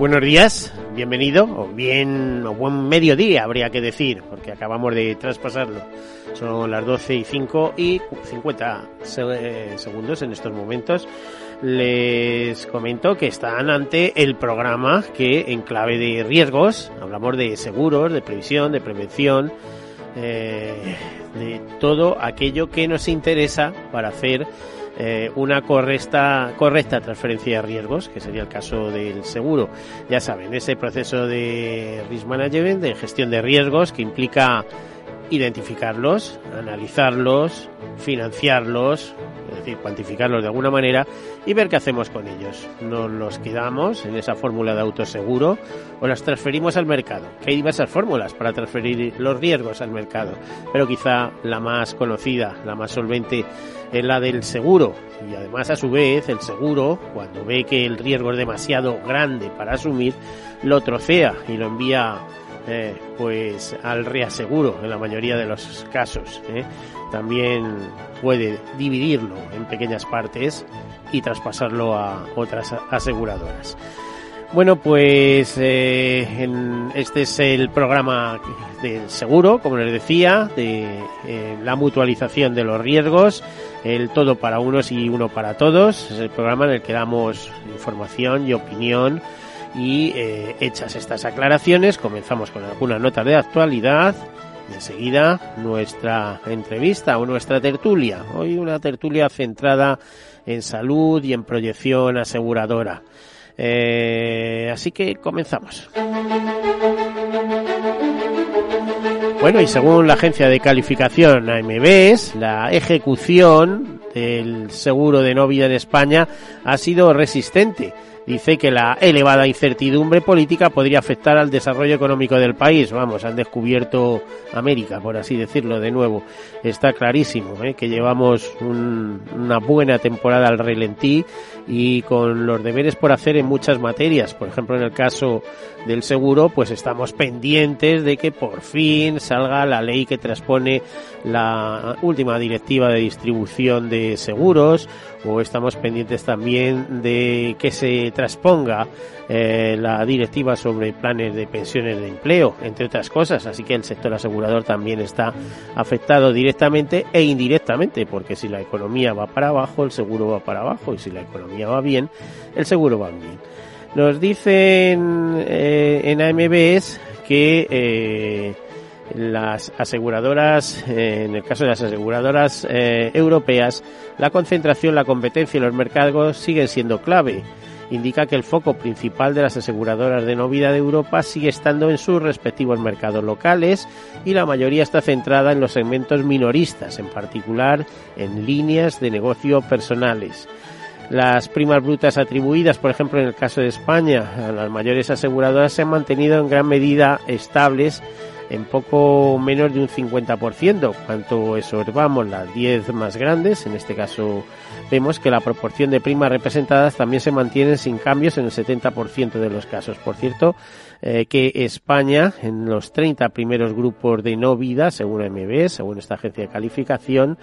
Buenos días, bienvenido, o bien, o buen mediodía habría que decir, porque acabamos de traspasarlo. Son las 12 y 5 y 50 eh, segundos en estos momentos. Les comento que están ante el programa que en clave de riesgos, hablamos de seguros, de previsión, de prevención, eh, de todo aquello que nos interesa para hacer eh, una correcta, correcta transferencia de riesgos, que sería el caso del seguro. Ya saben, ese proceso de risk management, de gestión de riesgos, que implica identificarlos, analizarlos, financiarlos, es decir, cuantificarlos de alguna manera y ver qué hacemos con ellos. ¿Nos los quedamos en esa fórmula de autoseguro o las transferimos al mercado? Que hay diversas fórmulas para transferir los riesgos al mercado, pero quizá la más conocida, la más solvente, es la del seguro. Y además, a su vez, el seguro, cuando ve que el riesgo es demasiado grande para asumir, lo trocea y lo envía eh, pues al reaseguro en la mayoría de los casos. ¿eh? También puede dividirlo en pequeñas partes y traspasarlo a otras aseguradoras. Bueno, pues eh, en, este es el programa del seguro, como les decía, de la mutualización de los riesgos, el todo para unos y uno para todos. Es el programa en el que damos información y opinión y eh, hechas estas aclaraciones, comenzamos con algunas notas de actualidad. Y enseguida nuestra entrevista o nuestra tertulia. Hoy una tertulia centrada en salud y en proyección aseguradora. Eh, así que comenzamos. Bueno, y según la agencia de calificación AMBs, la ejecución del seguro de no vida en España ha sido resistente dice que la elevada incertidumbre política podría afectar al desarrollo económico del país. Vamos, han descubierto América, por así decirlo de nuevo. Está clarísimo ¿eh? que llevamos una buena temporada al relentí y con los deberes por hacer en muchas materias. Por ejemplo, en el caso del seguro, pues estamos pendientes de que por fin salga la ley que transpone la última directiva de distribución de seguros o estamos pendientes también de que se transponga eh, la directiva sobre planes de pensiones de empleo, entre otras cosas. Así que el sector asegurador también está afectado directamente e indirectamente, porque si la economía va para abajo, el seguro va para abajo, y si la economía va bien, el seguro va bien. Nos dicen eh, en AMBs que eh, las aseguradoras, eh, en el caso de las aseguradoras europeas, la concentración, la competencia y los mercados siguen siendo clave. Indica que el foco principal de las aseguradoras de no vida de Europa sigue estando en sus respectivos mercados locales y la mayoría está centrada en los segmentos minoristas, en particular en líneas de negocio personales. Las primas brutas atribuidas, por ejemplo, en el caso de España, a las mayores aseguradoras se han mantenido en gran medida estables en poco menos de un 50%. Cuanto observamos las 10 más grandes, en este caso vemos que la proporción de primas representadas también se mantiene sin cambios en el 70% de los casos. Por cierto, eh, que España, en los 30 primeros grupos de no vida, según MB, según esta agencia de calificación,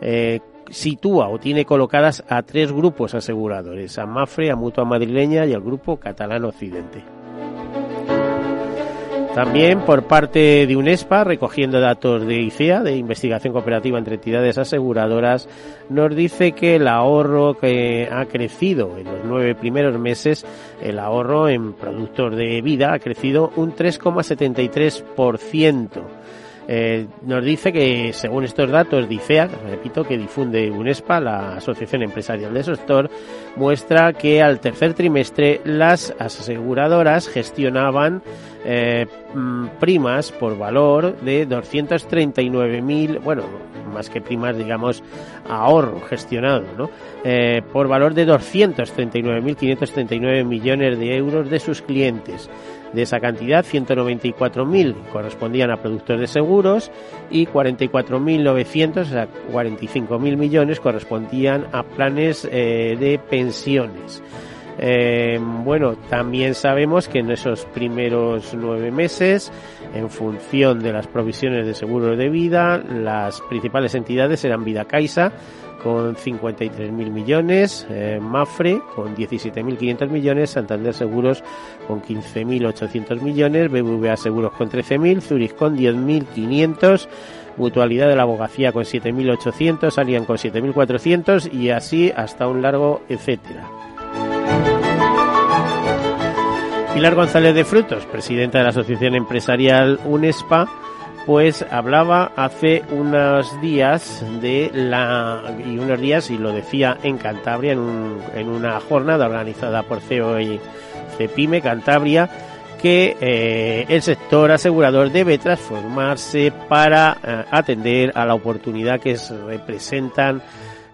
eh, sitúa o tiene colocadas a tres grupos aseguradores, a Mafre, a Mutua Madrileña y al grupo Catalán Occidente. También por parte de UNESPA, recogiendo datos de ICEA, de Investigación Cooperativa entre Entidades Aseguradoras, nos dice que el ahorro que ha crecido en los nueve primeros meses, el ahorro en productos de vida ha crecido un 3,73%. Eh, nos dice que, según estos datos de repito, que difunde UNESPA, la Asociación Empresarial del Sector, muestra que al tercer trimestre las aseguradoras gestionaban eh, mm, primas por valor de 239.000, bueno, más que primas, digamos, ahorro gestionado, ¿no? Eh, por valor de 239.539 millones de euros de sus clientes. De esa cantidad, 194.000 correspondían a productos de seguros y 44.900, o sea, 45.000 millones correspondían a planes eh, de pensiones. Eh, bueno, también sabemos que en esos primeros nueve meses, en función de las provisiones de seguro de vida, las principales entidades eran Vida Caixa, con 53.000 millones, eh, Mafre con 17.500 millones, Santander Seguros con 15.800 millones, BBVA Seguros con 13.000, Zurich con 10.500, Mutualidad de la Abogacía con 7.800, Allianz con 7.400 y así hasta un largo etcétera. Pilar González de Frutos, presidenta de la Asociación Empresarial UNESPA, pues hablaba hace unos días de la y unos días y lo decía en Cantabria en, un, en una jornada organizada por CEO y Cepime Cantabria que eh, el sector asegurador debe transformarse para eh, atender a la oportunidad que representan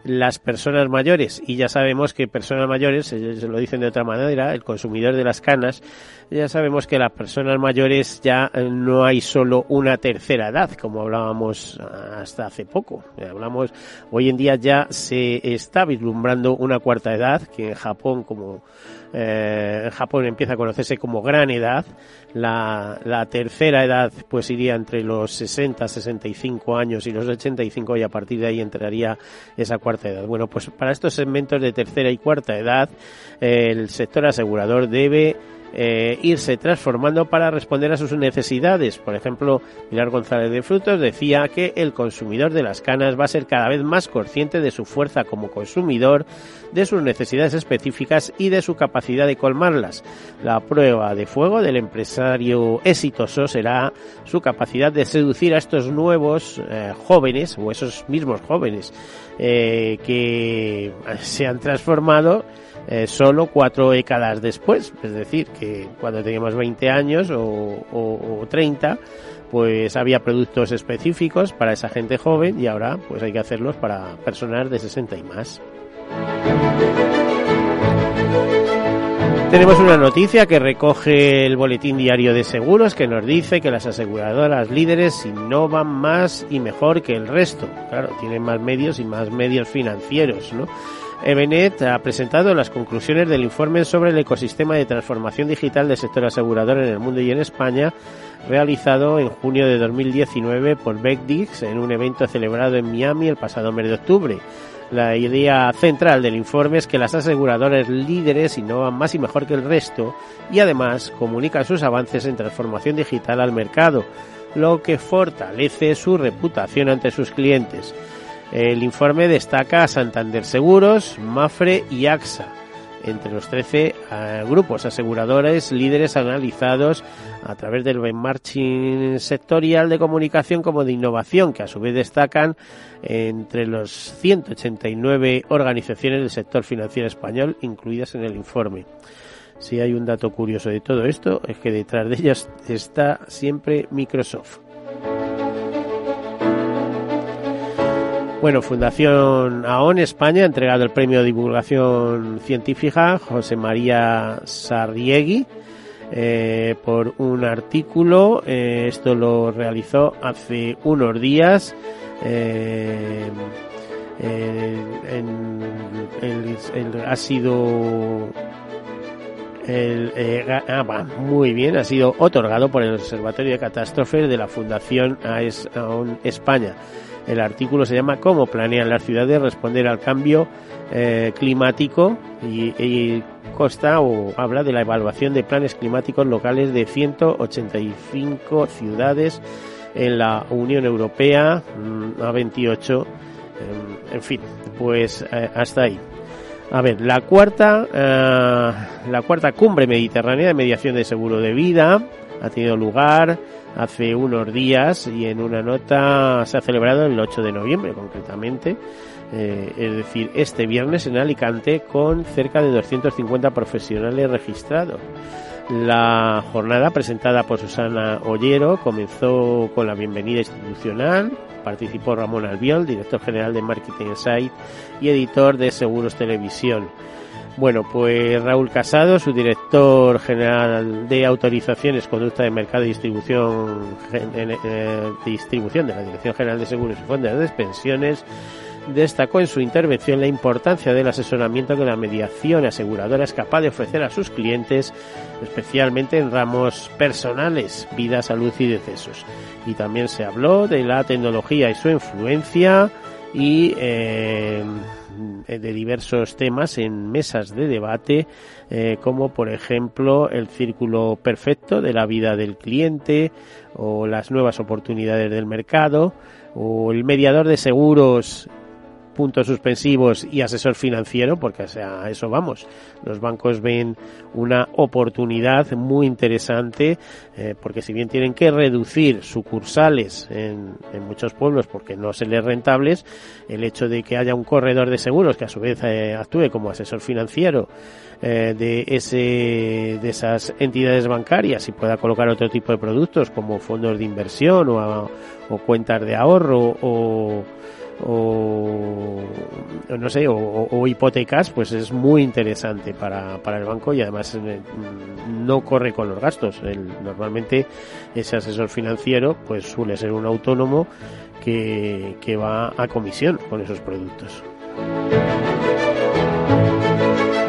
las personas mayores y ya sabemos que personas mayores se lo dicen de otra manera el consumidor de las canas ya sabemos que las personas mayores ya eh, no hay solo una tercera edad, como hablábamos hasta hace poco. Hablamos, hoy en día ya se está vislumbrando una cuarta edad, que en Japón como eh, Japón empieza a conocerse como gran edad. La, la tercera edad pues iría entre los 60, 65 años y los 85 y a partir de ahí entraría esa cuarta edad. Bueno, pues para estos segmentos de tercera y cuarta edad, el sector asegurador debe eh, irse transformando para responder a sus necesidades. Por ejemplo, Pilar González de Frutos decía que el consumidor de las canas va a ser cada vez más consciente de su fuerza como consumidor, de sus necesidades específicas y de su capacidad de colmarlas. La prueba de fuego del empresario exitoso será su capacidad de seducir a estos nuevos eh, jóvenes o esos mismos jóvenes eh, que se han transformado eh, solo cuatro décadas después. Es decir, que cuando teníamos 20 años o, o, o 30, pues había productos específicos para esa gente joven y ahora pues hay que hacerlos para personas de 60 y más. Tenemos una noticia que recoge el Boletín Diario de Seguros que nos dice que las aseguradoras líderes innovan más y mejor que el resto. Claro, tienen más medios y más medios financieros, ¿no? Ebenet ha presentado las conclusiones del informe sobre el ecosistema de transformación digital del sector asegurador en el mundo y en España, realizado en junio de 2019 por BECDIX en un evento celebrado en Miami el pasado mes de octubre. La idea central del informe es que las aseguradoras líderes innovan más y mejor que el resto y además comunican sus avances en transformación digital al mercado, lo que fortalece su reputación ante sus clientes. El informe destaca a Santander Seguros, Mafre y AXA, entre los 13 eh, grupos aseguradores líderes analizados a través del benchmarking sectorial de comunicación como de innovación, que a su vez destacan entre los 189 organizaciones del sector financiero español incluidas en el informe. Si hay un dato curioso de todo esto, es que detrás de ellas está siempre Microsoft. Bueno, Fundación AON España ha entregado el premio de divulgación científica José María Sarriegui eh, por un artículo. Eh, esto lo realizó hace unos días. Eh, ha sido ah, muy bien, ha sido otorgado por el Observatorio de Catástrofes de la Fundación AON España. El artículo se llama Cómo planean las ciudades responder al cambio eh, climático y, consta o habla de la evaluación de planes climáticos locales de 185 ciudades en la Unión Europea mm, a 28. Em, en fin, pues eh, hasta ahí. A ver, la cuarta, eh, la cuarta cumbre mediterránea de mediación de seguro de vida ha tenido lugar hace unos días y en una nota se ha celebrado el 8 de noviembre concretamente, eh, es decir, este viernes en Alicante con cerca de 250 profesionales registrados. La jornada presentada por Susana Ollero comenzó con la bienvenida institucional. Participó Ramón Albiol, director general de Marketing Insight y editor de Seguros Televisión. Bueno, pues Raúl Casado, su director general de autorizaciones, conducta de mercado y distribución, eh, distribución de la Dirección General de Seguros y Fondos de Pensiones, destacó en su intervención la importancia del asesoramiento que la mediación aseguradora es capaz de ofrecer a sus clientes, especialmente en ramos personales, vida, salud y decesos. Y también se habló de la tecnología y su influencia y eh, de diversos temas en mesas de debate, eh, como por ejemplo el círculo perfecto de la vida del cliente o las nuevas oportunidades del mercado o el mediador de seguros puntos suspensivos y asesor financiero, porque sea, a eso vamos. Los bancos ven una oportunidad muy interesante, eh, porque si bien tienen que reducir sucursales en, muchos pueblos porque no se les rentables, el hecho de que haya un corredor de seguros que a su vez eh, actúe como asesor financiero eh, de ese de esas entidades bancarias y pueda colocar otro tipo de productos como fondos de inversión o, o cuentas de ahorro o o no sé o, hipotecas pues es muy interesante para, para el banco y además eh, no corre con los gastos. Normalmente ese asesor financiero pues suele ser un autónomo que, que va a comisión con esos productos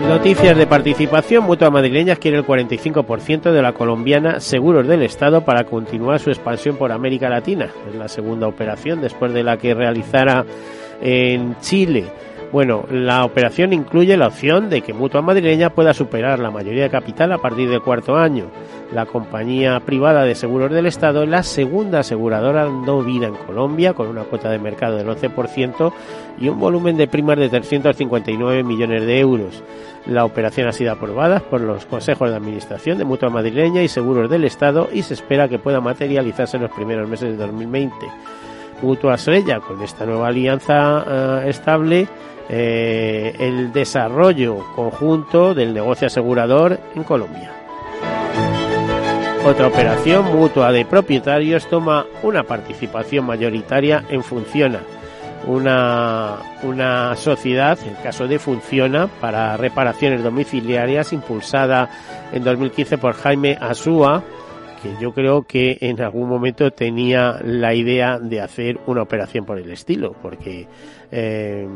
Noticias de participación. Mutua Madrileña quiere el 45% de la colombiana Seguros del Estado para continuar su expansión por América Latina. Es la segunda operación después de la que realizara en Chile. Bueno, la operación incluye la opción de que Mutua Madrileña pueda superar la mayoría de capital a partir del cuarto año. La compañía privada de seguros del Estado es la segunda aseguradora no vida en Colombia, con una cuota de mercado del 11% y un volumen de primas de 359 millones de euros. La operación ha sido aprobada por los consejos de administración de Mutua Madrileña y Seguros del Estado y se espera que pueda materializarse en los primeros meses de 2020. Mutua Sella, con esta nueva alianza eh, estable, eh, el desarrollo conjunto del negocio asegurador en Colombia. Otra operación mutua de propietarios toma una participación mayoritaria en Funciona, una, una sociedad, en caso de Funciona, para reparaciones domiciliarias impulsada en 2015 por Jaime Asúa, que yo creo que en algún momento tenía la idea de hacer una operación por el estilo, porque eh,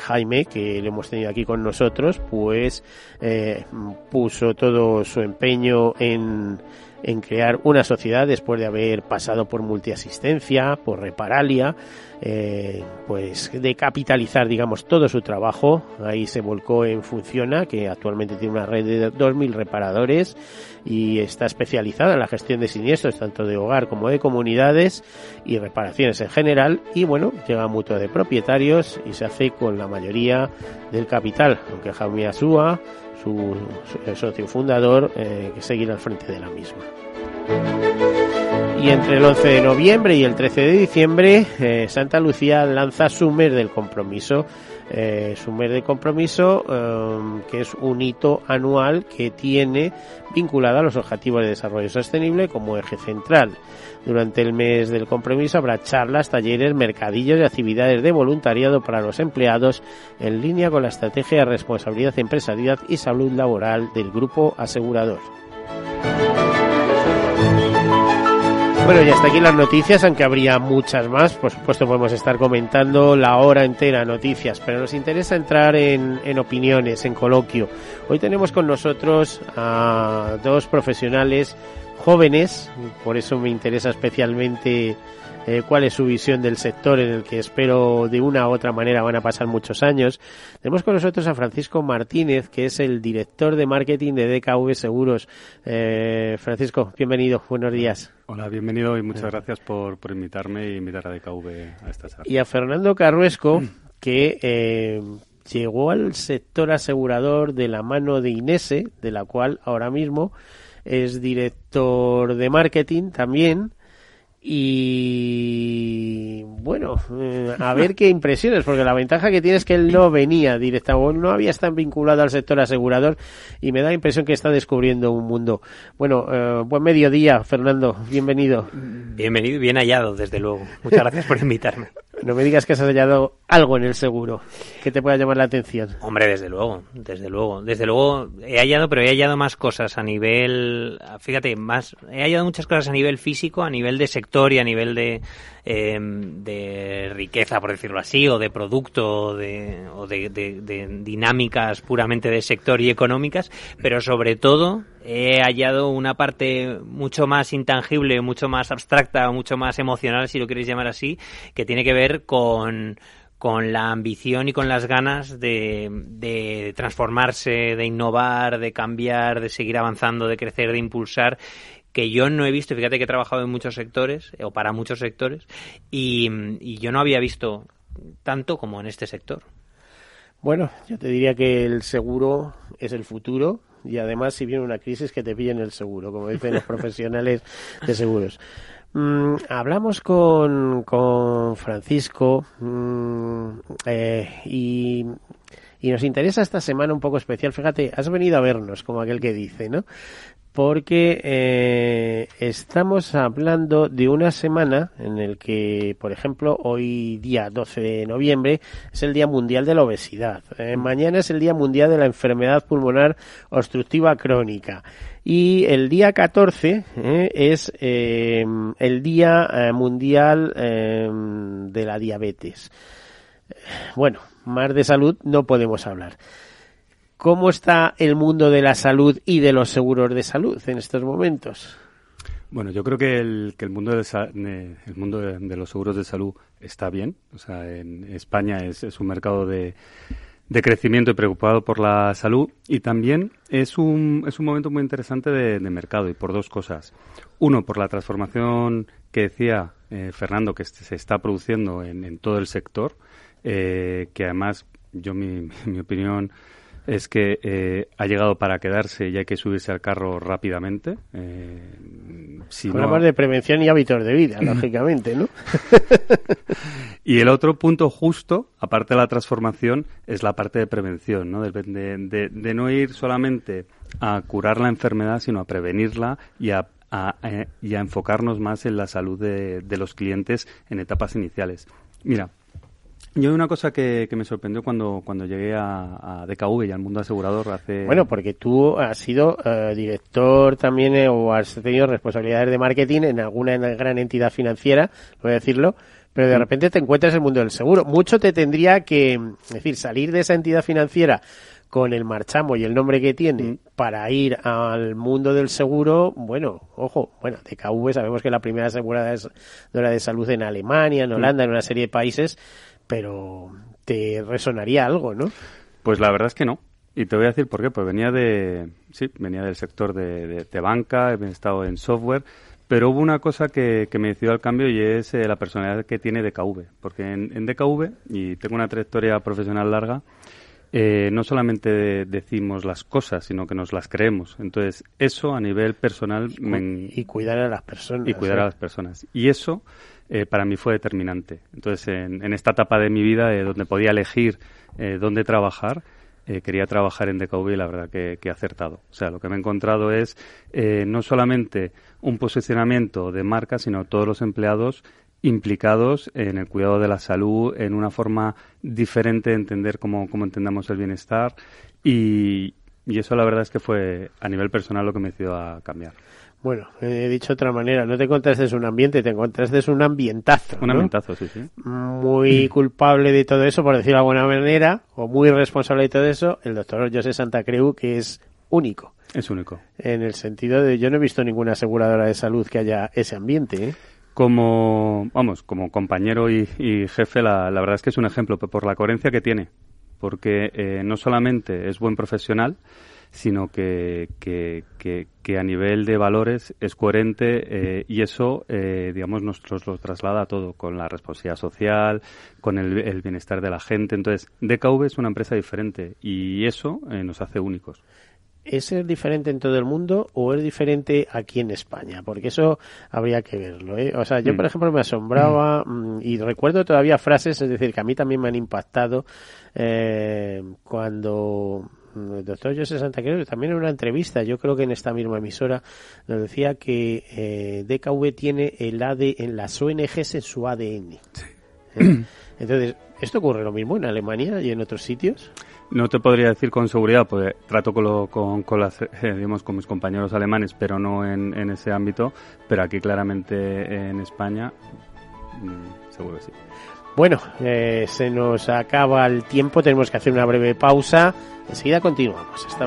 Jaime, que lo hemos tenido aquí con nosotros, pues eh, puso todo su empeño en en crear una sociedad después de haber pasado por multiasistencia, por reparalia, eh, pues de capitalizar, digamos, todo su trabajo. Ahí se volcó en Funciona, que actualmente tiene una red de 2.000 reparadores y está especializada en la gestión de siniestros, tanto de hogar como de comunidades y reparaciones en general. Y bueno, llega a mutua de propietarios y se hace con la mayoría del capital, aunque Jaime Asúa su, socio fundador, eh, que seguirá al frente de la misma. Y entre el 11 de noviembre y el 13 de diciembre, eh, Santa Lucía lanza su mes del compromiso. Eh, su mes de compromiso, eh, que es un hito anual que tiene vinculado a los Objetivos de Desarrollo Sostenible como eje central. Durante el mes del compromiso habrá charlas, talleres, mercadillos y actividades de voluntariado para los empleados en línea con la estrategia de responsabilidad empresarial y salud laboral del grupo asegurador. Bueno, y hasta aquí las noticias, aunque habría muchas más. Por supuesto, podemos estar comentando la hora entera noticias, pero nos interesa entrar en, en opiniones, en coloquio. Hoy tenemos con nosotros a dos profesionales jóvenes, por eso me interesa especialmente eh, cuál es su visión del sector en el que espero de una u otra manera van a pasar muchos años. Tenemos con nosotros a Francisco Martínez, que es el director de marketing de DKV Seguros. Eh, Francisco, bienvenido, buenos días. Hola, bienvenido y muchas gracias por, por invitarme e invitar a DKV a esta charla. Y a Fernando Carruesco, que eh, llegó al sector asegurador de la mano de Inese, de la cual ahora mismo es director de marketing también y bueno, eh, a ver qué impresiones, porque la ventaja que tiene es que él no venía directamente, no había estado vinculado al sector asegurador y me da la impresión que está descubriendo un mundo. Bueno, eh, buen mediodía, Fernando, bienvenido. Bienvenido y bien hallado, desde luego. Muchas gracias por invitarme. No me digas que has hallado algo en el seguro que te pueda llamar la atención. Hombre, desde luego, desde luego. Desde luego he hallado, pero he hallado más cosas a nivel, fíjate, más, he hallado muchas cosas a nivel físico, a nivel de sector y a nivel de, em, de riqueza, por decirlo así, o de producto, de, o de, de dinámicas puramente de sector y económicas, pero sobre todo he hallado una parte mucho más intangible, mucho más abstracta, mucho más emocional, si lo queréis llamar así, que tiene que ver con, con la ambición y con las ganas de, de, transformarse, de innovar, de cambiar, de seguir avanzando, de crecer, de impulsar que yo no he visto, fíjate que he trabajado en muchos sectores, o para muchos sectores, y, y yo no había visto tanto como en este sector. Bueno, yo te diría que el seguro es el futuro, y además si viene una crisis que te pillen el seguro, como dicen los profesionales de seguros. Mm, hablamos con, con Francisco mm, eh, y, y nos interesa esta semana un poco especial. Fíjate, has venido a vernos, como aquel que dice, ¿no? Porque eh, estamos hablando de una semana en el que, por ejemplo, hoy día 12 de noviembre es el Día Mundial de la Obesidad. Eh, mañana es el Día Mundial de la Enfermedad Pulmonar Obstructiva Crónica. Y el día 14 eh, es el Día Mundial de la Diabetes. Bueno, más de salud no podemos hablar. ¿Cómo está el mundo de la salud y de los seguros de salud en estos momentos? Bueno, yo creo que el, que el mundo, de, el mundo de, los seguros de salud está bien. O sea, en España es, un mercado de, de, crecimiento y preocupado por la salud. Y también es un, es un momento muy interesante de, mercado y por dos cosas. Uno, por la transformación que decía eh, Fernando que se está produciendo en, en todo el sector, eh, que además, yo mi opinión es que eh, ha llegado para quedarse y hay que subirse al carro rápidamente. Eh, si no... de prevención y hábitos de vida, lógicamente, ¿no? y el otro punto justo, aparte de la transformación, es la parte de prevención, ¿no? De, de, no ir solamente a curar la enfermedad, sino a prevenirla y a, eh, y a enfocarnos más en la salud de, de los clientes en etapas iniciales. Mira, yo una cosa que, me sorprendió cuando, cuando llegué a, DKV y al mundo asegurador hace... Bueno, porque tú has sido eh, director también eh, o has tenido responsabilidades de marketing en alguna gran entidad financiera, voy a decirlo, pero de mm. repente te encuentras en el mundo del seguro. Mucho te tendría que, es decir, salir de esa entidad financiera con el marchamo y el nombre que tiene mm. para ir al mundo del seguro, bueno, ojo, bueno, DKV sabemos que la primera aseguradora de salud en Alemania, en mm. Holanda, en una serie de países, pero te resonaría algo, ¿no? Pues la verdad es que no. Y te voy a decir por qué. Pues venía de, sí, venía del sector de, de, banca, he estado en software, pero hubo una cosa que, que me decidió al cambio y es eh, la personalidad que tiene DKV. Porque en, en, DKV, y tengo una trayectoria profesional larga, eh, no solamente decimos las cosas, sino que nos las creemos. Entonces, eso a nivel personal... Y, cuidar a las personas. Y cuidar a las personas. Y eso eh, para mí fue determinante. Entonces, en, esta etapa de mi vida, eh, donde podía elegir eh, dónde trabajar, quería trabajar en DKV y la verdad que, he acertado. O sea, lo que me he encontrado es no solamente un posicionamiento de marca, sino todos los empleados implicados en el cuidado de la salud, en una forma diferente de entender cómo, cómo entendamos el bienestar y, y eso la verdad es que fue a nivel personal lo que me decidió a cambiar. Bueno, he dicho de otra manera, no te encontraste un ambiente, te encontraste un ambientazo. Un ambientazo, sí, sí. Muy culpable de todo eso, por decirlo de alguna manera, o muy responsable de todo eso, el doctor José Santa Creu, que es único. Es único. En el sentido de, yo no he visto ninguna aseguradora de salud que haya ese ambiente, ¿eh? Como, vamos, como compañero y, jefe, la, verdad es que es un ejemplo por la coherencia que tiene. Porque eh, no solamente es buen profesional, sino que, que, que, a nivel de valores es coherente eh, y eso, eh, digamos, nos, lo traslada a todo, con la responsabilidad social, con el, bienestar de la gente. Entonces, DKV es una empresa diferente y eso eh, nos hace únicos. ¿Es diferente en todo el mundo o es diferente aquí en España? Porque eso habría que verlo. ¿eh? O sea, yo, por mm. ejemplo, me asombraba mm, y recuerdo todavía frases, es decir, que a mí también me han impactado eh, cuando el doctor José Santa Cruz, también en una entrevista, yo creo que en esta misma emisora, nos decía que eh, DKV tiene el AD en las ONGs en su ADN. ¿Eh? Entonces, ¿esto ocurre lo mismo en Alemania y en otros sitios? No te podría decir con seguridad, porque trato con, con, con, las, eh, digamos, con mis compañeros alemanes, pero no en, en, ese ámbito. Pero aquí claramente en España, mmm, seguro que sí. Bueno, eh, se nos acaba el tiempo, tenemos que hacer una breve pausa. Enseguida continuamos. Hasta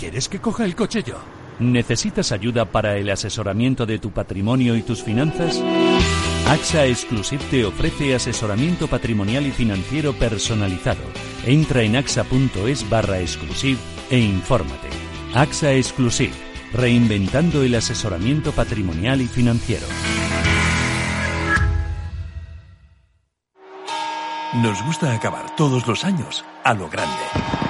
¿Quieres que coja el coche yo? ¿Necesitas ayuda para el asesoramiento de tu patrimonio y tus finanzas? AXA Exclusive te ofrece asesoramiento patrimonial y financiero personalizado. Entra en axa.es barra exclusive e infórmate. AXA Exclusive, reinventando el asesoramiento patrimonial y financiero. Nos gusta acabar todos los años a lo grande.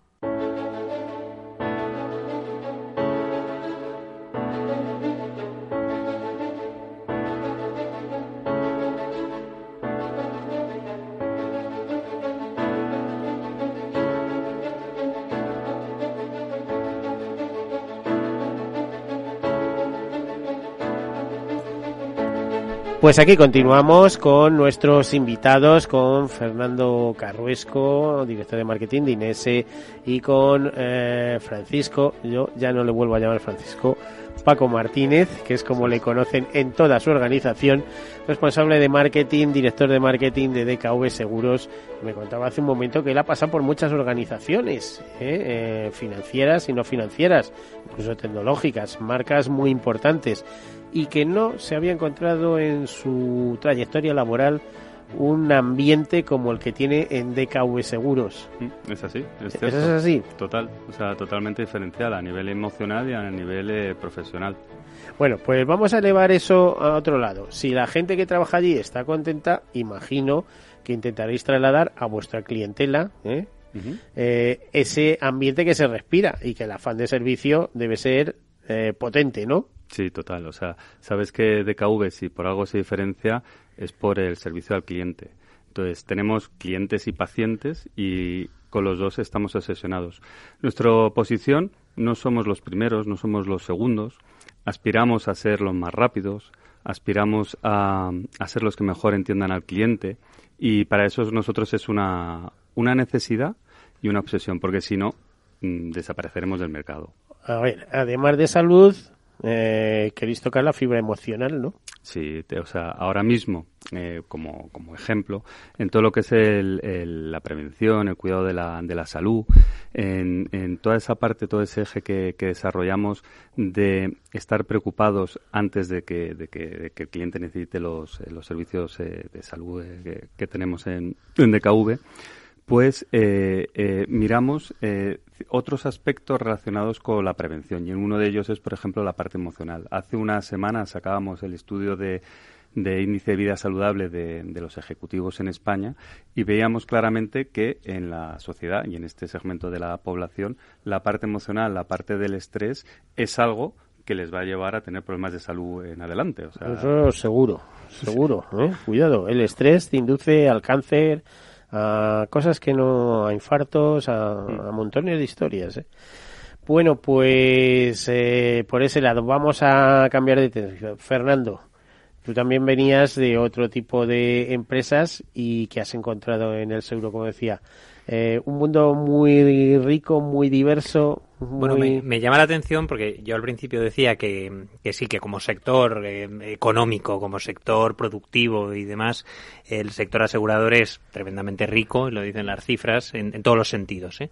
Pues aquí continuamos con nuestros invitados, con Fernando Carruesco, director de marketing de Inese, y con eh, Francisco, yo ya no le vuelvo a llamar Francisco, Paco Martínez, que es como le conocen en toda su organización, responsable de marketing, director de marketing de DKV Seguros. Me contaba hace un momento que él ha pasado por muchas organizaciones, ¿eh? Eh, financieras y no financieras, incluso tecnológicas, marcas muy importantes y que no se había encontrado en su trayectoria laboral un ambiente como el que tiene en DKV Seguros. Mm, Es así. Es, ¿Eso es así? Total, o sea, totalmente diferencial a nivel emocional y a nivel eh, profesional. Bueno, pues vamos a elevar eso a otro lado. Si la gente que trabaja allí está contenta, imagino que intentaréis trasladar a vuestra clientela ¿eh? Eh, ese ambiente que se respira y que el afán de servicio debe ser eh, potente, ¿no? Sí, total. O sea, sabes que DKV, si por algo se diferencia, es por el servicio al cliente. Entonces, tenemos clientes y pacientes y con los dos estamos obsesionados. Nuestra posición no somos los primeros, no somos los segundos. Aspiramos a ser los más rápidos, aspiramos a, a ser los que mejor entiendan al cliente y para eso nosotros es una, una necesidad y una obsesión, porque si no, mm, desapareceremos del mercado. A ver, además de salud, eh, queréis tocar la fibra emocional, ¿no? Sí, o sea, ahora mismo, eh, como, como ejemplo, en todo lo que es el- la prevención, el cuidado de la, de la salud, en, en toda esa parte, todo ese eje que, desarrollamos de estar preocupados antes de que, de que, el cliente necesite los, eh, los servicios eh, de salud eh, que, tenemos en, en DKV, pues miramos otros aspectos relacionados con la prevención y en uno de ellos es, por ejemplo, la parte emocional. Hace unas semanas sacábamos el estudio de, índice de vida saludable de, de los ejecutivos en España y veíamos claramente que en la sociedad y en este segmento de la población la parte emocional, la parte del estrés es algo que les va a llevar a tener problemas de salud en adelante. O sea, Eso seguro, seguro. ¿eh? Cuidado, el estrés te induce al cáncer, a cosas que no, a infartos, a, a montones de historias. ¿eh? Bueno, pues eh, por ese lado vamos a cambiar de tema. Fernando, tú también venías de otro tipo de empresas y que has encontrado en el seguro, como decía. Eh, un mundo muy rico, muy diverso. Bueno, me, me llama la atención porque yo al principio decía que, que sí, que como sector eh, económico, como sector productivo y demás, el sector asegurador es tremendamente rico, y lo dicen las cifras, en, en todos los sentidos. ¿eh?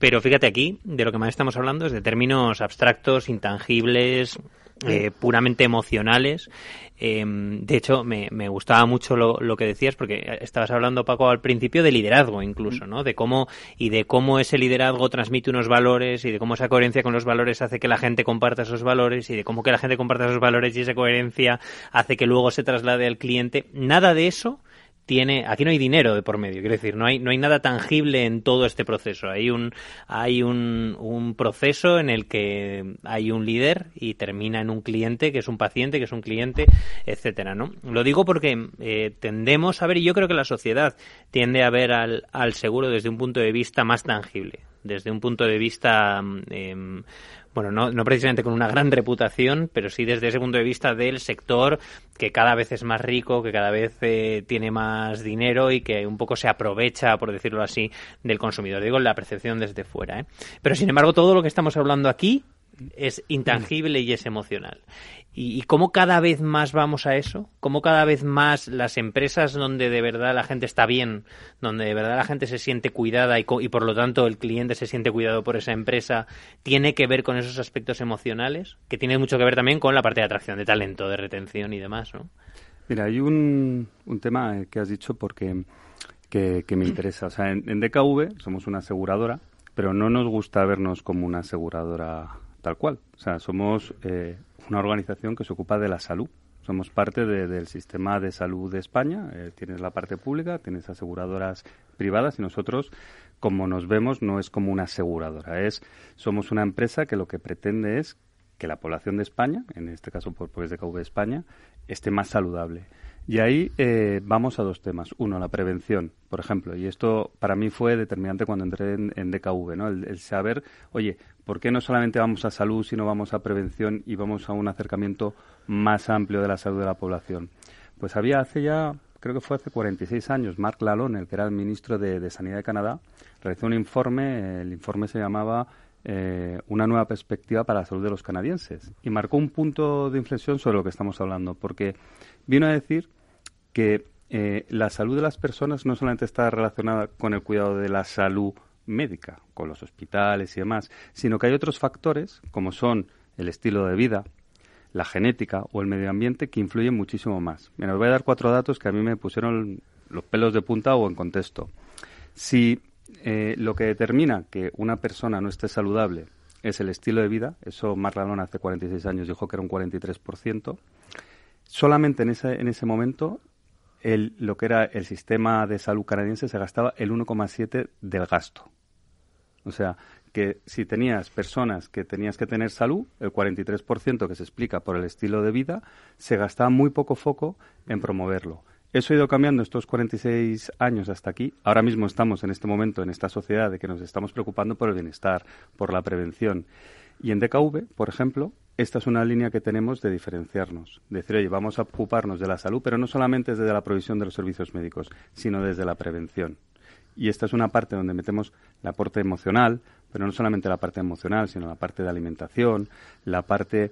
Pero fíjate aquí, de lo que más estamos hablando es de términos abstractos, intangibles, eh, puramente emocionales. Eh, de hecho, me, me gustaba mucho lo, lo que decías porque estabas hablando, Paco, al principio de liderazgo incluso, ¿no? De cómo y de cómo ese liderazgo transmite unos valores y de cómo esa coherencia con los valores hace que la gente comparta esos valores y de cómo que la gente comparta esos valores y esa coherencia hace que luego se traslade al cliente. Nada de eso tiene aquí no hay dinero de por medio quiero decir no hay no hay nada tangible en todo este proceso. Hay un hay un, un proceso en el que hay un líder y termina en un cliente que es un paciente que es un cliente etcétera no lo digo porque eh, tendemos a ver y yo creo que la sociedad tiende a ver al, al seguro desde un punto de vista más tangible desde un punto de vista mm, em, bueno, no, no precisamente con una gran reputación, pero sí desde ese punto de vista del sector que cada vez es más rico, que cada vez eh, tiene más dinero y que un poco se aprovecha, por decirlo así, del consumidor. Digo, la percepción desde fuera. ¿eh? Pero sin embargo, todo lo que estamos hablando aquí es intangible y es emocional. ¿Y, cómo cada vez más vamos a eso? ¿Cómo cada vez más las empresas donde de verdad la gente está bien, donde de verdad la gente se siente cuidada y, y por lo tanto el cliente se siente cuidado por esa empresa, tiene que ver con esos aspectos emocionales? Que tiene mucho que ver también con la parte de atracción de talento, de retención y demás, ¿no? Mira, hay un, un tema que has dicho porque que, me interesa. O sea, en DKV somos una aseguradora, pero no nos gusta vernos como una aseguradora tal cual. O sea, somos eh, una organización que se ocupa de la salud. Somos parte del sistema de salud de España. Eh, tienes la parte pública, tienes aseguradoras privadas y nosotros, como nos vemos, no es como una aseguradora. Es, somos una empresa que lo que pretende es que la población de España, en este caso por pues de KV España, esté más saludable. Y ahí eh, vamos a dos temas. Uno, la prevención, por ejemplo. Y esto para mí fue determinante cuando entré en, DKV, ¿no? El, saber, oye, ¿por qué no solamente vamos a salud, sino vamos a prevención y vamos a un acercamiento más amplio de la salud de la población? Pues había hace ya, creo que fue hace 46 años, Mark Lalonde, el que era el ministro de, Sanidad de Canadá, realizó un informe, el informe se llamaba eh, una nueva perspectiva para la salud de los canadienses y marcó un punto de inflexión sobre lo que estamos hablando, porque vino a decir que eh, la salud de las personas no solamente está relacionada con el cuidado de la salud médica, con los hospitales y demás, sino que hay otros factores, como son el estilo de vida, la genética o el medio ambiente, que influyen muchísimo más. Mira, os voy a dar cuatro datos que a mí me pusieron los pelos de punta o en contexto. Si eh, lo que determina que una persona no esté saludable es el estilo de vida, eso Marlalón hace 46 años dijo que era un 43%, solamente en ese, en ese momento el, lo que era el sistema de salud canadiense se gastaba el 1,7 del gasto. O sea, que si tenías personas que tenías que tener salud, el 43% que se explica por el estilo de vida, se gastaba muy poco foco en promoverlo. Eso ha ido cambiando estos 46 años hasta aquí. Ahora mismo estamos en este momento, en esta sociedad, de que nos estamos preocupando por el bienestar, por la prevención. Y en DKV, por ejemplo, esta es una línea que tenemos de diferenciarnos. Decir, oye, vamos a ocuparnos de la salud, pero no solamente desde la provisión de los servicios médicos, sino desde la prevención. Y esta es una parte donde metemos el aporte emocional, pero no solamente la parte emocional, sino la parte de alimentación, la parte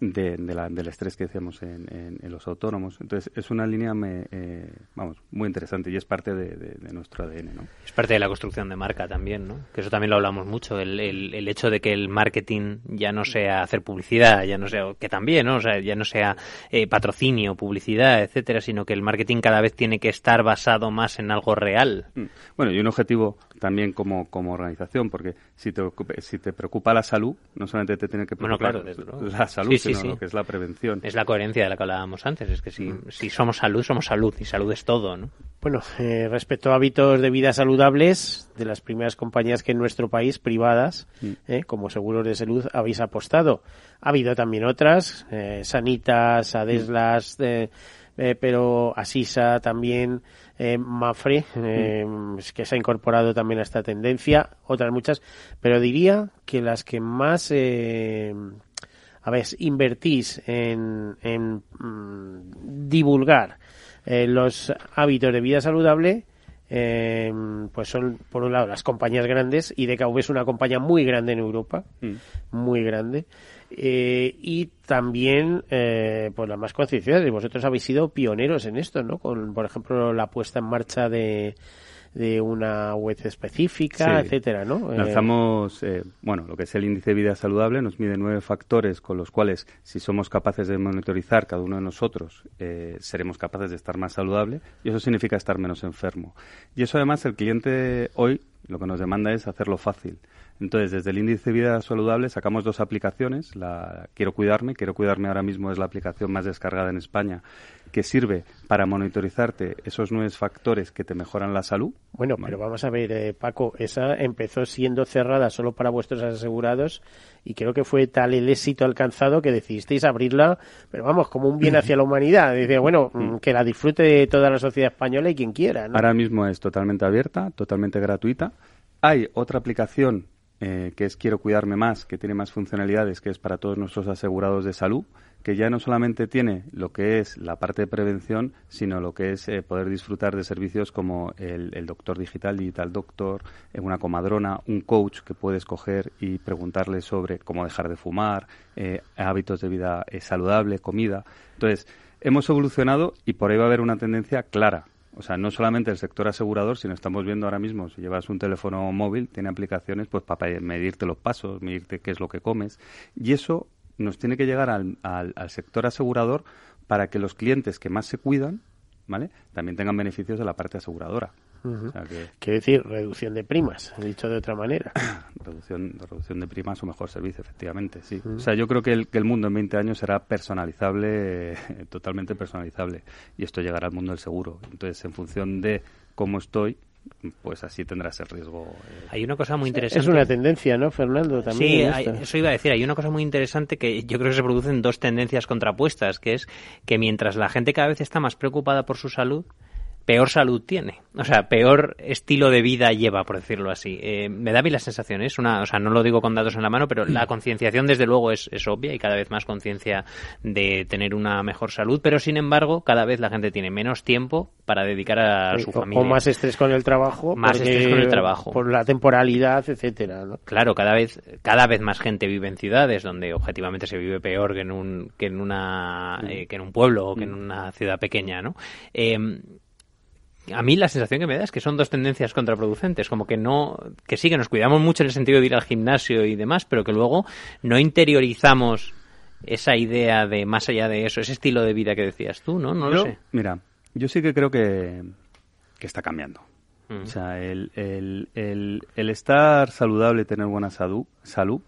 de, la, del estrés que decíamos en, en, los autónomos. Entonces, es una línea, me, eh, vamos, muy interesante y es parte de, nuestro ADN, ¿no? Es parte de la construcción de marca también, ¿no? Que eso también lo hablamos mucho, el, el, hecho de que el marketing ya no sea hacer publicidad, ya no sea, que también, ¿no? O sea, ya no sea eh, patrocinio, publicidad, etcétera, sino que el marketing cada vez tiene que estar basado más en algo real. Mm. Bueno, y un objetivo también como, como organización, porque si te, si te preocupa la salud, no solamente te tiene que preocupar la salud, sino lo que es la prevención. Es la coherencia de la que hablábamos antes, es que si, mm. si somos salud, somos salud, y salud es todo, ¿no? Bueno, eh, respecto a hábitos de vida saludables, de las primeras compañías que en nuestro país, privadas, mm. eh, como seguros de salud, habéis apostado. Ha habido también otras, eh, Sanitas, Adeslas, mm. pero Asisa también, Mafre, que se ha incorporado también a esta tendencia, otras muchas, pero diría que las que más a ver, invertís en, en mm, divulgar eh, los hábitos de vida saludable, eh, pues son por un lado las compañías grandes y DKV es una compañía muy grande en Europa, mm. muy grande. Eh, y también pues las más concienciadas y vosotros habéis sido pioneros en esto, ¿no? Con por ejemplo la puesta en marcha de de una web específica, etcétera, ¿no? Eh, Lanzamos, eh, bueno, lo que es el índice de vida saludable, nos mide nueve factores con los cuales, si somos capaces de monitorizar cada uno de nosotros, eh, seremos capaces de estar más saludable y eso significa estar menos enfermo. Y eso además el cliente hoy lo que nos demanda es hacerlo fácil. Entonces, desde el índice de vida saludable sacamos dos aplicaciones. La Quiero Cuidarme, Quiero Cuidarme ahora mismo es la aplicación más descargada en España, que sirve para monitorizarte esos nueve factores que te mejoran la salud. Bueno, pero vamos a ver, eh, Paco, esa empezó siendo cerrada solo para vuestros asegurados y creo que fue tal el éxito alcanzado que decidisteis abrirla, pero vamos, como un bien hacia la humanidad. Dice, bueno, mm, que la disfrute toda la sociedad española y quien quiera. Ahora mismo es totalmente abierta, totalmente gratuita. Hay otra aplicación eh, que es Quiero Cuidarme Más, que tiene más funcionalidades, que es para todos nuestros asegurados de salud, que ya no solamente tiene lo que es la parte de prevención, sino lo que es eh, poder disfrutar de servicios como el, el, doctor digital, digital doctor, una comadrona, un coach que puedes coger y preguntarle sobre cómo dejar de fumar, eh, hábitos de vida eh, saludable, comida. Entonces, hemos evolucionado y por ahí va a haber una tendencia clara. O sea, no solamente el sector asegurador, sino estamos viendo ahora mismo, si llevas un teléfono móvil, tiene aplicaciones pues para medirte los pasos, medirte qué es lo que comes. Y eso nos tiene que llegar al, al, al sector asegurador para que los clientes que más se cuidan, ¿vale? También tengan beneficios de la parte aseguradora. Uh Quiere decir, reducción de primas, dicho de otra manera. reducción, reducción de primas o mejor servicio, efectivamente, sí. O sea, yo creo que el, que el mundo en 20 años será personalizable, totalmente personalizable, y esto llegará al mundo del seguro. Entonces, en función de cómo estoy, pues así tendrás el riesgo. Eh. Hay una cosa muy interesante. Es una tendencia, ¿no, Fernando? También sí, eso iba a decir. Hay una cosa muy interesante que yo creo que se producen dos tendencias contrapuestas, que es que mientras la gente cada vez está más preocupada por su salud, peor salud tiene, o sea, peor estilo de vida lleva, por decirlo así. Eh, me da a mí la sensación, es una, o sea, no lo digo con datos en la mano, pero la concienciación desde luego es, es obvia y cada vez más conciencia de tener una mejor salud, pero sin embargo, cada vez la gente tiene menos tiempo para dedicar a su familia. O más estrés con el trabajo. Más estrés con el trabajo. Por la temporalidad, etcétera. Claro, cada vez, cada vez más gente vive en ciudades donde objetivamente se vive peor que en un, que en una, eh, que en un pueblo o que en mm. una ciudad pequeña, ¿no? Eh, a mí la sensación que me da es que son dos tendencias contraproducentes, como que no, que sí que nos cuidamos mucho en el sentido de ir al gimnasio y demás, pero que luego no interiorizamos esa idea de más allá de eso, ese estilo de vida que decías tú, ¿no? No lo sé. Mira, yo sí que creo que, que está cambiando. Mm. O sea, el, el, el, el, estar saludable, tener buena salud, salud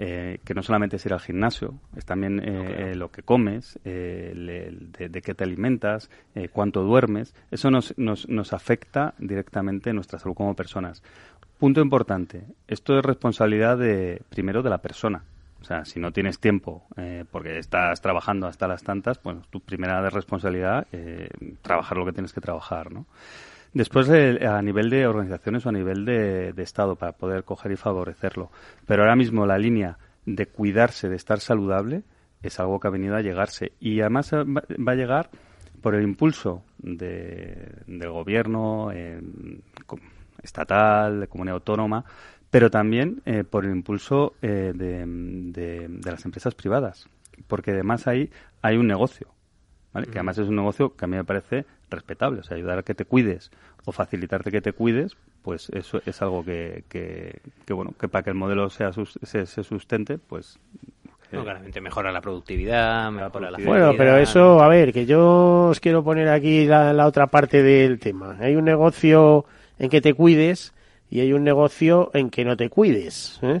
eh, que no solamente es ir al gimnasio, es también eh, eh, lo que comes, de, qué te alimentas, cuánto duermes. Eso nos, nos, nos afecta directamente nuestra salud como personas. Punto importante, esto es responsabilidad de, primero de la persona. O sea, si no tienes tiempo porque estás trabajando hasta las tantas, pues tu primera responsabilidad eh, trabajar lo que tienes que trabajar, ¿no? Después, a nivel de organizaciones o a nivel de, Estado, para poder coger y favorecerlo. Pero ahora mismo la línea de cuidarse, de estar saludable, es algo que ha venido a llegarse. Y además va a llegar por el impulso de, del gobierno estatal, de comunidad autónoma, pero también eh, por el impulso eh, de, de, las empresas privadas. Porque además ahí hay un negocio, ¿vale? que además es un negocio que a mí me parece respetable, o sea, ayudar a que te cuides o facilitarte que te cuides, pues eso es algo que, que, bueno, que para que el modelo sea se, sustente, pues no, claramente mejora la productividad, mejora la Bueno, pero eso, a ver, que yo os quiero poner aquí la, la, otra parte del tema. Hay un negocio en que te cuides y hay un negocio en que no te cuides. ¿eh?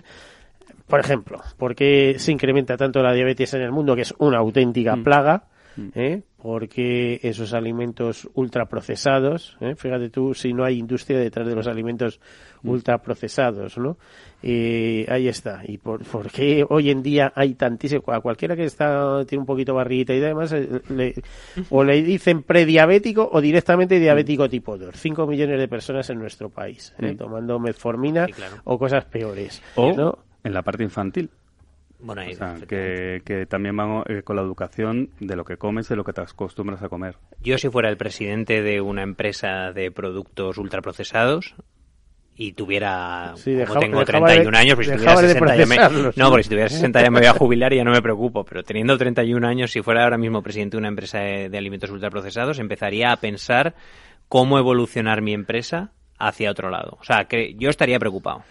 Por ejemplo, ¿por qué se incrementa tanto la diabetes en el mundo, que es una auténtica mm. plaga? Mm. ¿eh? Porque esos alimentos ultraprocesados, ¿eh? fíjate tú si no hay industria detrás de los alimentos mm. ultraprocesados, ¿no? Eh, ahí está. ¿Y por, por, qué hoy en día hay tantísimo? A cualquiera que está tiene un poquito barriguita y demás, le, o le dicen prediabético o directamente diabético mm. tipo 2. 5 millones de personas en nuestro país, tomando metformina o cosas peores. O en la parte infantil. Bueno, que, también van eh, con la educación de lo que comes, de lo que te acostumbras a comer. Yo si fuera el presidente de una empresa de productos ultraprocesados y tuviera, como tengo 31 años, pues si tuviera 60 ya me, no, porque si tuviera 60 ya me voy a jubilar y ya no me preocupo, pero teniendo 31 años, si fuera ahora mismo presidente de una empresa de, de alimentos ultraprocesados, empezaría a pensar cómo evolucionar mi empresa hacia otro lado. O sea, que yo estaría preocupado.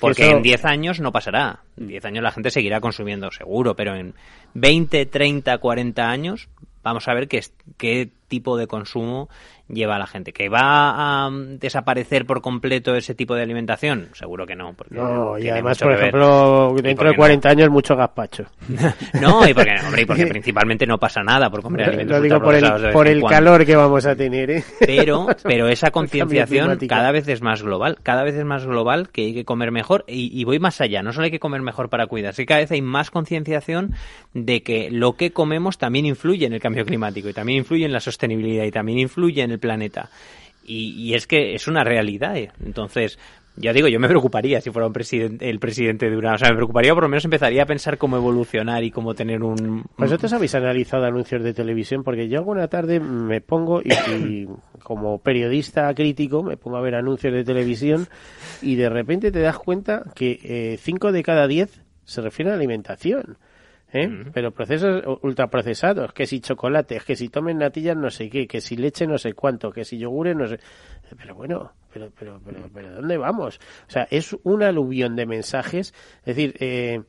porque en 10 años no pasará. En 10 años la gente seguirá consumiendo seguro, pero en 20, 30, 40 años vamos a ver qué, qué tipo de consumo lleva a la gente. ¿Que va a um, desaparecer por completo ese tipo de alimentación? Seguro que no. Porque no, y además, por ejemplo, dentro de 40 años mucho gazpacho. no, y porque, hombre, porque principalmente no pasa nada por comer alimentos Lo digo por el, por el calor que vamos a tener. ¿eh? Pero, pero esa concienciación cada vez es más global. Cada vez es más global que hay que comer mejor. Y, y voy más allá. No solo hay que comer mejor para cuidarse. Cada vez hay más concienciación de que lo que comemos también influye en el cambio climático y también influye en la sostenibilidad y también influye en el planeta. Y, es que es una realidad. ¿eh? Entonces, Ya digo, yo me preocuparía si fuera un presidente, el presidente de una... O sea, me preocuparía, por lo menos empezaría a pensar cómo evolucionar y cómo tener un... ¿Vosotros habéis analizado anuncios de televisión? Porque yo alguna tarde me pongo y, y como periodista crítico me pongo a ver anuncios de televisión y de repente te das cuenta que 5 de cada 10 se refieren a alimentación. ¿Eh? Pero procesos ultraprocesados, que si chocolates, que si tomen natillas no sé qué, que si leche no sé cuánto, que si yogures no sé... Pero bueno, pero, pero, pero, pero ¿dónde vamos? O sea, es un aluvión de mensajes. Es decir, eh,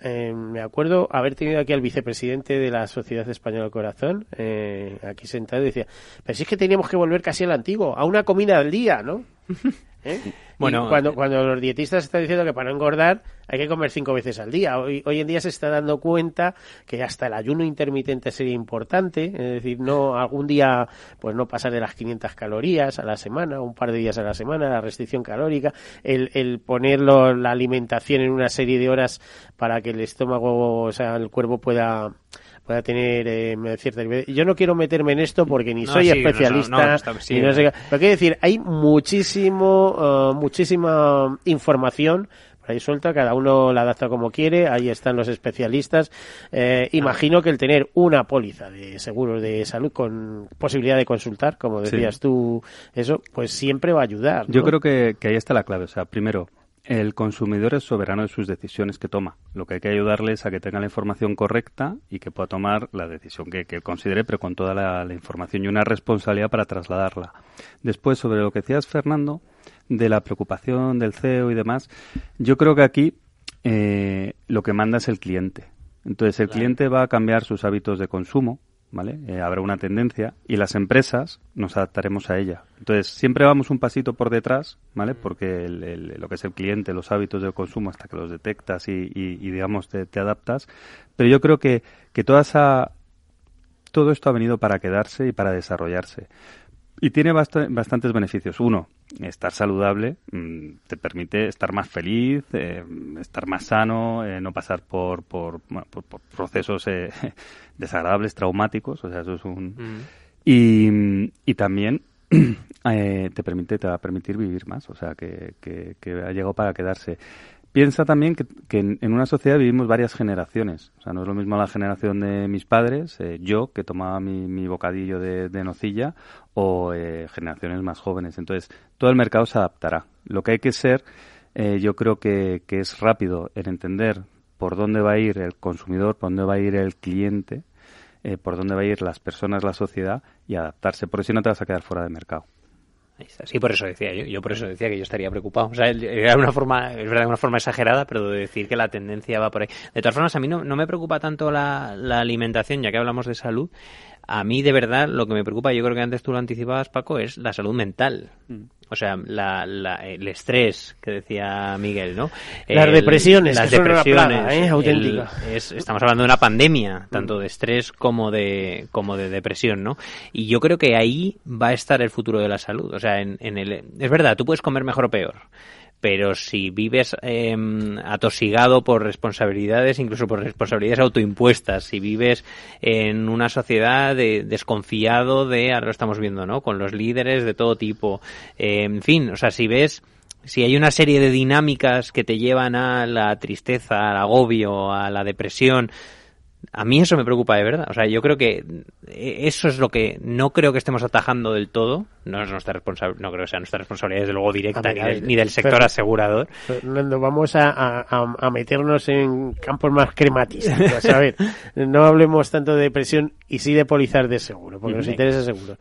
eh, me acuerdo haber tenido aquí al vicepresidente de la Sociedad Española del Corazón, eh, aquí sentado, y decía, pero si es que teníamos que volver casi al antiguo, a una comida al día, ¿no? ¿Eh? Bueno, cuando, cuando los dietistas están diciendo que para no engordar hay que comer cinco veces al día. Hoy, hoy en día se está dando cuenta que hasta el ayuno intermitente sería importante, es decir, no algún día pues no pasar de las 500 calorías a la semana, un par de días a la semana, la restricción calórica, el, el ponerlo la alimentación en una serie de horas para que el estómago, o sea, el cuerpo pueda pueda tener eh, cierta yo no quiero meterme en esto porque ni No, soy sí, especialista no, no, está- sí, ni no sé no. qué. pero quiero decir hay muchísimo eh, muchísima información por ahí suelta, cada uno la adapta como quiere, ahí están los especialistas. Eh, imagino que el tener una póliza de seguros de salud con posibilidad de consultar, como Sí. decías tú, eso, pues siempre va a ayudar. Yo creo que, que ahí está la clave. O sea, primero, el consumidor es soberano de sus decisiones que toma. Lo que hay que ayudarle es a que tenga la información correcta y que pueda tomar la decisión que, que considere, pero con toda la, la información y una responsabilidad para trasladarla. Después, sobre lo que decías, Fernando, de la preocupación del CEO y demás, yo creo que aquí eh, lo que manda es el cliente. Entonces, el cliente va a cambiar sus hábitos de consumo, ¿vale? Eh, habrá una tendencia y las empresas nos adaptaremos a ella. Entonces, siempre vamos un pasito por detrás, ¿vale? Porque el- el- lo que es el cliente, los hábitos de consumo, hasta que los detectas y, digamos, te, te adaptas. Pero yo creo que, que toda esa, todo esto ha venido para quedarse y para desarrollarse. Y tiene bast- bastantes beneficios. Uno, estar saludable mm, te permite estar más feliz, eh, estar más sano, eh, no pasar por, por, bueno, por- por procesos eh, desagradables, traumáticos. O sea, eso es un. Y, y también eh, te permite te va a permitir vivir más. O sea, que, que, que ha llegado para quedarse. Piensa también que, en, una sociedad vivimos varias generaciones. O sea, no es lo mismo la generación de mis padres, eh, yo que tomaba mi, bocadillo de, nocilla, o eh, generaciones más jóvenes. Entonces, todo el mercado se adaptará. Lo que hay que ser, eh, yo creo que, que es rápido en entender por dónde va a ir el consumidor, por dónde va a ir el cliente, eh, por dónde va a ir las personas, la sociedad, y adaptarse. Porque si no te vas a quedar fuera de mercado. Ahí está. Sí, por eso decía yo. Yo por eso decía que yo estaría preocupado. O sea, era una forma, es verdad, una forma exagerada, pero de decir que la tendencia va por ahí. De todas formas, a mí no, no me preocupa tanto la, alimentación, ya que hablamos de salud. A mí, de verdad, lo que me preocupa, yo creo que antes tú lo anticipabas, Paco, es la salud mental. O sea, la, la- el estrés que decía Miguel, ¿no? Las El- depresiones, las que son una depresiones, plaga, ¿eh? el- Auténtica. es- estamos hablando de una pandemia, tanto de estrés como de, como de depresión, ¿no? Y yo creo que ahí va a estar el futuro de la salud. O sea, en, en el, es verdad, tú puedes comer mejor o peor. Pero si vives eh, atosigado por responsabilidades, incluso por responsabilidades autoimpuestas, si vives en una sociedad de, desconfiado de, ahora lo estamos viendo, ¿no? Con los líderes de todo tipo, en fin, o sea, si ves si hay una serie de dinámicas que te llevan a la tristeza, al agobio, a la depresión, a mí eso me preocupa de verdad. O sea, yo creo que eh, eso es lo que no creo que estemos atajando del todo. No es nuestra responsabilidad, no creo que sea nuestra responsabilidad, desde luego, directa, ver, ni, del, ver, ni del sector pero- asegurador. Fernando, vamos a, a- a- meternos en campos más crematísticos. A ver, no hablemos tanto de depresión y sí de pólizas de seguro, porque nos interesa seguro.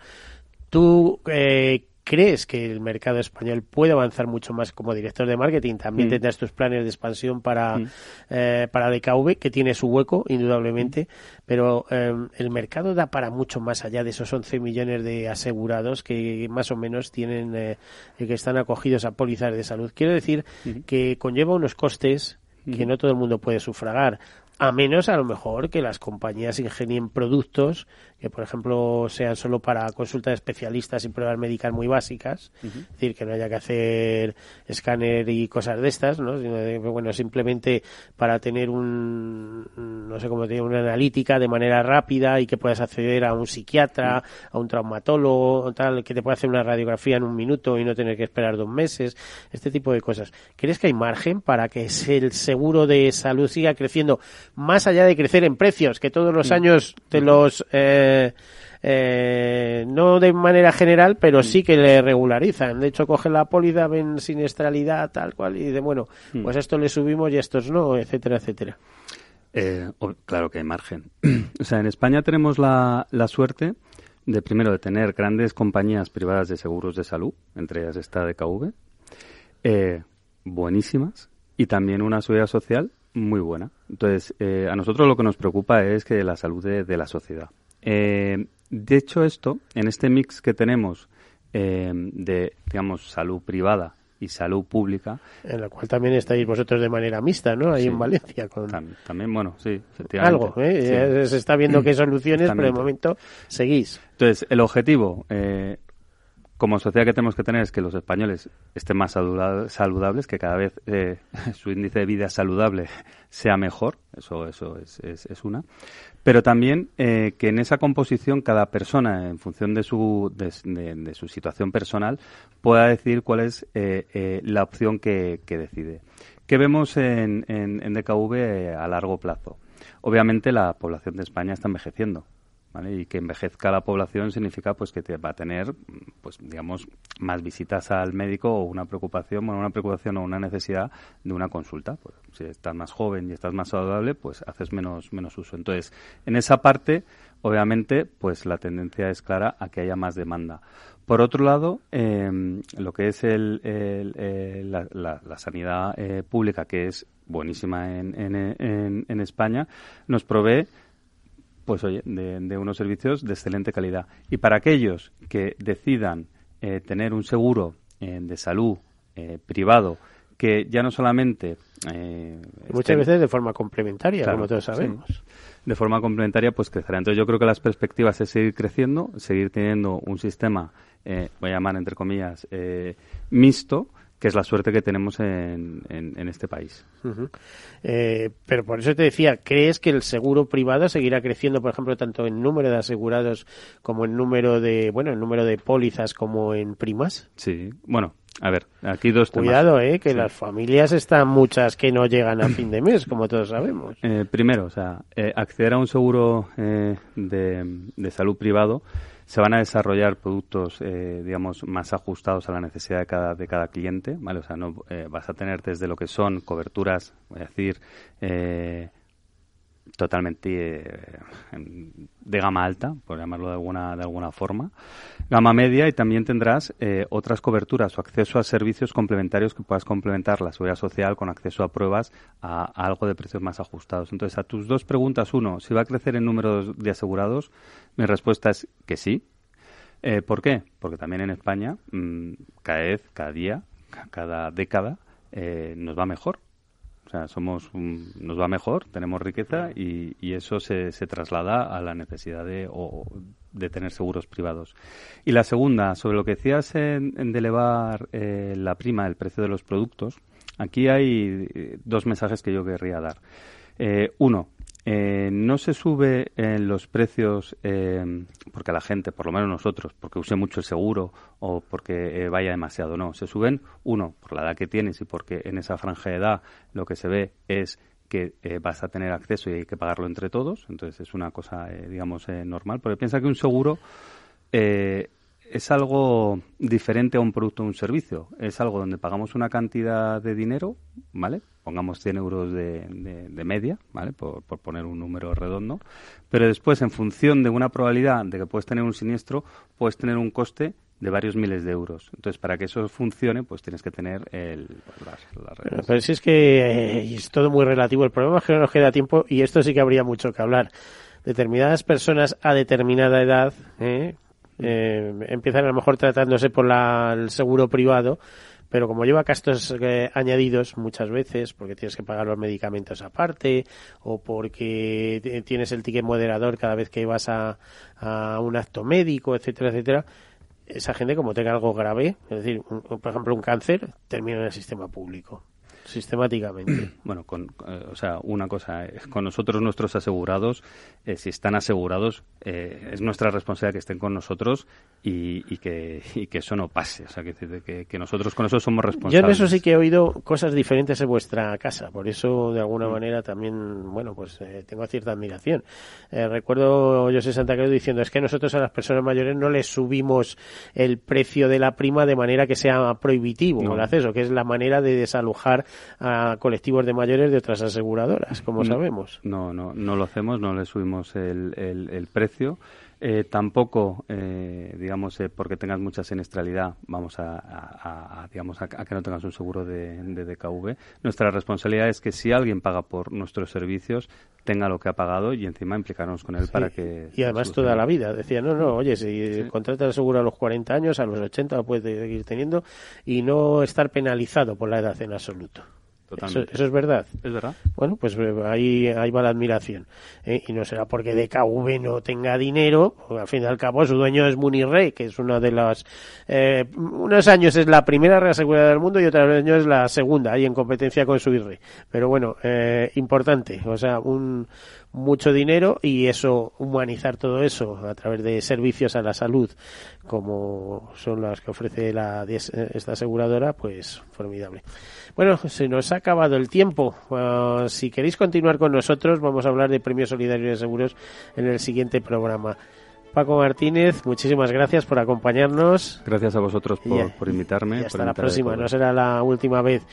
¿Tú eh, crees que el mercado español puede avanzar mucho más como director de marketing? También Mm. tendrás tus planes de expansión para, Mm. eh, para DKV, que tiene su hueco, indudablemente, pero eh, el mercado da para mucho más allá de esos 11 millones de asegurados que más o menos tienen, eh, que están acogidos a pólizas de salud. Quiero decir que conlleva unos costes que no todo el mundo puede sufragar. a menos a lo mejor que las compañías ingenien productos que por ejemplo sean solo para consulta de especialistas y pruebas médicas muy básicas, es decir, que no haya que hacer escáner y cosas de estas, ¿no? Sino de, bueno, simplemente para tener un, no sé cómo te una analítica de manera rápida y que puedas acceder a un psiquiatra, a un traumatólogo, tal, que te pueda hacer una radiografía en un minuto y no tener que esperar dos meses, este tipo de cosas. ¿Crees que hay margen para que el seguro de salud siga creciendo más allá de crecer en precios, que todos los años te los eh, eh, no de manera general, pero mm. sí que le regularizan. De hecho, cogen la póliza, ven siniestralidad, tal cual, y de bueno, mm. pues esto le subimos y estos no, etcétera, etcétera. Eh, claro que hay margen. o sea, en España tenemos la, la suerte de primero de tener grandes compañías privadas de seguros de salud, entre ellas esta de KV, eh, buenísimas, y también una seguridad social muy buena. Entonces, a nosotros lo que nos preocupa es que la salud de la sociedad. Eh, de hecho, esto, en este mix que tenemos eh, de, digamos, salud privada y salud pública. En la cual también estáis vosotros de manera mixta, ¿no? Ahí en Valencia. Con... También, bueno, sí, efectivamente. Algo, ¿eh? Se está viendo qué soluciones, pero de momento seguís. Entonces, el objetivo, eh, como sociedad que tenemos que tener es que los españoles estén más saludables, que cada vez eh, su índice de vida saludable sea mejor, eso, eso es, es, una, pero también eh, que en esa composición cada persona, en función de su, de, su situación personal, pueda decidir cuál es eh, la opción que, decide. ¿Qué vemos en, en, en DKV a largo plazo? Obviamente la población de España está envejeciendo y que envejezca la población significa pues que te va a tener pues digamos más visitas al médico o una preocupación bueno una preocupación o una necesidad de una consulta. Pues, si estás más joven y estás más saludable pues haces menos menos uso. Entonces en esa parte obviamente pues la tendencia es clara a que haya más demanda. Por otro lado, em, lo que es el, la, sanidad eh, pública, que es buenísima en, en, en España, nos provee pues oye, de, unos servicios de excelente calidad. Y para aquellos que decidan eh, tener un seguro eh, de salud eh, privado, que ya no solamente... Muchas veces de forma complementaria, como todos sabemos. de forma complementaria, pues crecerá. Entonces yo creo que las perspectivas es seguir creciendo, seguir teniendo un sistema, voy a llamar entre comillas, mixto, que es la suerte que tenemos en, en, este país. Eh, pero por eso te decía, ¿crees que el seguro privado seguirá creciendo, por ejemplo, tanto en número de asegurados como en número de, bueno, en número de pólizas como en primas? Sí, bueno, a ver, aquí dos temas. Cuidado, eh, que las familias están muchas que no llegan a fin de mes, como todos sabemos. Eh, primero, o sea, eh, acceder a un seguro de, de salud privado se van a desarrollar productos, eh, digamos, más ajustados a la necesidad de cada, de cada cliente, ¿vale? O sea, no eh, vas a tener desde lo que son coberturas, voy a decir, eh, totalmente eh, de gama alta, por llamarlo de alguna, de alguna forma, gama media y también tendrás eh, otras coberturas o acceso a servicios complementarios que puedas complementar la seguridad social con acceso a pruebas a, algo de precios más ajustados. Entonces, a tus dos preguntas, uno, si va a crecer el número de asegurados, mi respuesta es que sí. Eh, ¿Por qué? Porque también en España, mm, cada vez, cada día, cada década, nos va mejor sea, somos nos va mejor, tenemos riqueza y, eso se, se, traslada a la necesidad de, de tener seguros privados. Y la segunda, sobre lo que decías en, de elevar eh, la prima, el precio de los productos, aquí hay eh, dos mensajes que yo querría dar. Eh, uno, eh, no se sube en los precios eh, porque la gente, por lo menos nosotros, porque use mucho el seguro o porque eh, vaya demasiado, no. Se suben, uno, por la edad que tienes y porque en esa franja de edad lo que se ve es que vas a tener acceso y hay que pagarlo entre todos. Entonces es una cosa, digamos, normal. Porque piensa que un seguro es algo diferente a un producto o un servicio. Es algo donde pagamos una cantidad de dinero, ¿vale? Pongamos 100 euros de, de, media, ¿vale? Por, por, poner un número redondo. Pero después, en función de una probabilidad de que puedes tener un siniestro, puedes tener un coste de varios miles de euros. Entonces, para que eso funcione, pues tienes que tener el, las, pero, si es que eh, es todo muy relativo. El problema es que no nos queda tiempo y esto sí que habría mucho que hablar. Determinadas personas a determinada edad, ¿eh? Eh, empiezan a lo mejor tratándose por la, el seguro privado, pero como lleva gastos eh, añadidos muchas veces, porque tienes que pagar los medicamentos aparte, o porque tienes el ticket moderador cada vez que vas a, a un acto médico, etcétera, etcétera, esa gente como tenga algo grave, es decir, por ejemplo un cáncer, termina en el sistema público sistemáticamente. Bueno, con, eh, o sea, una cosa, es con nosotros nuestros asegurados, eh, si están asegurados, eh, es nuestra responsabilidad que estén con nosotros y, y, que, y que eso no pase. O sea, que, que, nosotros con eso somos responsables. Yo en eso sí que he oído cosas diferentes en vuestra casa, por eso de alguna mm. manera también, bueno, pues tengo cierta admiración. recuerdo José Santa Cruz diciendo, es que nosotros a las personas mayores no les subimos el precio de la prima de manera que sea prohibitivo el acceso, que es la manera de desalojar a colectivos de mayores de otras aseguradoras, como sabemos. No, no, no lo hacemos, no le subimos el, el precio. Eh, tampoco, eh, digamos, eh, porque tengas mucha siniestralidad, vamos a, digamos, a, que no tengas un seguro de, DKV. Nuestra responsabilidad es que si alguien paga por nuestros servicios, tenga lo que ha pagado y encima implicarnos con él para que... Y además toda la vida. Decía, no, no, oye, si contratas el seguro a los 40 años, a los 80 lo puedes seguir teniendo y no estar penalizado por la edad en absoluto. Eso, es verdad. Es verdad. Bueno, pues eh, ahí, ahí va la admiración. ¿eh? Y no será porque DKV no tenga dinero, al fin y al cabo su dueño es Munirrey, que es una de las... Eh, unos años es la primera reasegurada del mundo y otros años es la segunda, ahí en competencia con su virrey. Pero bueno, eh, importante, o sea, un mucho dinero y eso, humanizar todo eso a través de servicios a la salud como son las que ofrece la, esta aseguradora, pues formidable. Bueno, se nos ha acabado el tiempo. Ah, si queréis continuar con nosotros, vamos a hablar de Premio Solidario de Seguros en el siguiente programa. Paco Martínez, muchísimas gracias por acompañarnos. Gracias a vosotros por, invitarme. Y hasta la próxima, no será la última vez.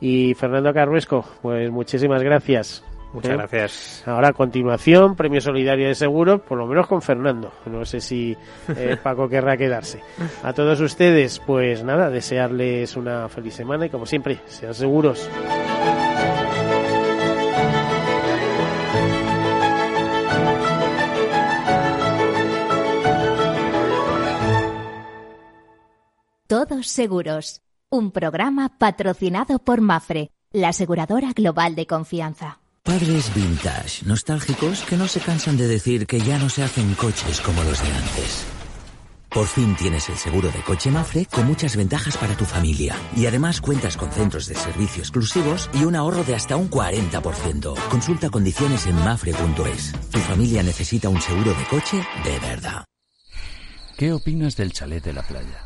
Y Fernando Carruesco, pues muchísimas gracias. Muchas ¿Eh? gracias. Ahora a continuación, Premio Solidario de Seguro, por lo menos con Fernando. No sé si eh, Paco querrá quedarse. A todos ustedes, pues nada, desearles una feliz semana y como siempre, sean seguros. Todos seguros. Un programa patrocinado por Mafre, la aseguradora global de confianza. Padres vintage, nostálgicos, que no se cansan de decir que ya no se hacen coches como los de antes. Por fin tienes el seguro de coche Mafre con muchas ventajas para tu familia. Y además cuentas con centros de servicio exclusivos y un ahorro de hasta un 40%. Consulta condiciones en mafre.es. Tu familia necesita un seguro de coche de verdad. ¿Qué opinas del chalet de la playa?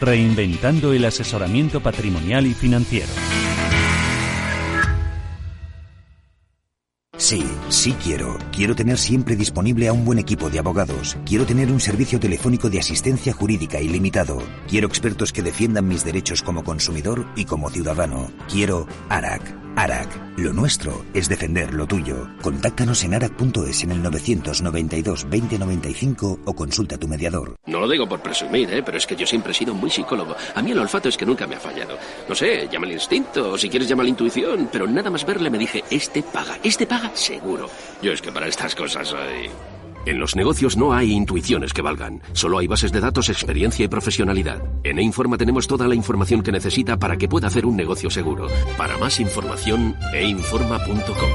reinventando el asesoramiento patrimonial y financiero. Sí, sí quiero. Quiero tener siempre disponible a un buen equipo de abogados. Quiero tener un servicio telefónico de asistencia jurídica ilimitado. Quiero expertos que defiendan mis derechos como consumidor y como ciudadano. Quiero ARAC. ARAC. Lo nuestro es defender lo tuyo. Contáctanos en arac.es en el 992 2095 o consulta a tu mediador. No lo digo por presumir, ¿eh? pero es que yo siempre he sido muy psicólogo. A mí el olfato es que nunca me ha fallado. No sé, llama el instinto o si quieres llama la intuición, pero nada más verle me dije, este paga, este paga seguro. Yo es que para estas cosas soy... En los negocios no hay intuiciones que valgan, solo hay bases de datos, experiencia y profesionalidad. En E-Informa tenemos toda la información que necesita para que pueda hacer un negocio seguro. Para más información, einforma.com.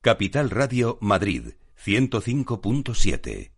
Capital Radio Madrid, 105.7.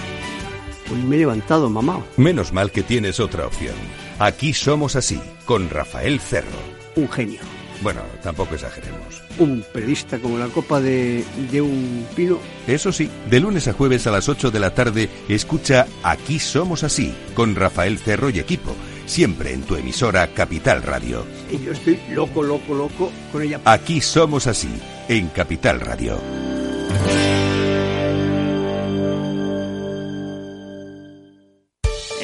Hoy me he levantado, mamá. Menos mal que tienes otra opción. Aquí somos así, con Rafael Cerro. Un genio. Bueno, tampoco exageremos. Un periodista como la copa de, de un pino. Eso sí, de lunes a jueves a las 8 de la tarde, escucha Aquí Somos Así, con Rafael Cerro y equipo, siempre en tu emisora Capital Radio. Y yo estoy loco, loco, loco con ella. Aquí Somos Así, en Capital Radio.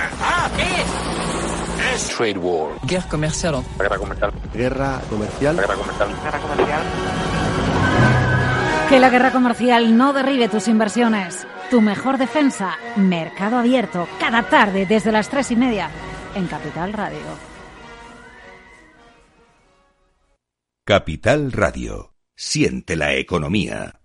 verdad! ¿Qué es? Trade war. Guerra comercial. Guerra comercial. Guerra comercial. Guerra comercial. Guerra comercial. Que la guerra comercial no derribe tus inversiones. Tu mejor defensa, Mercado Abierto, cada tarde desde las tres y media en Capital Radio. Capital Radio. Siente la economía.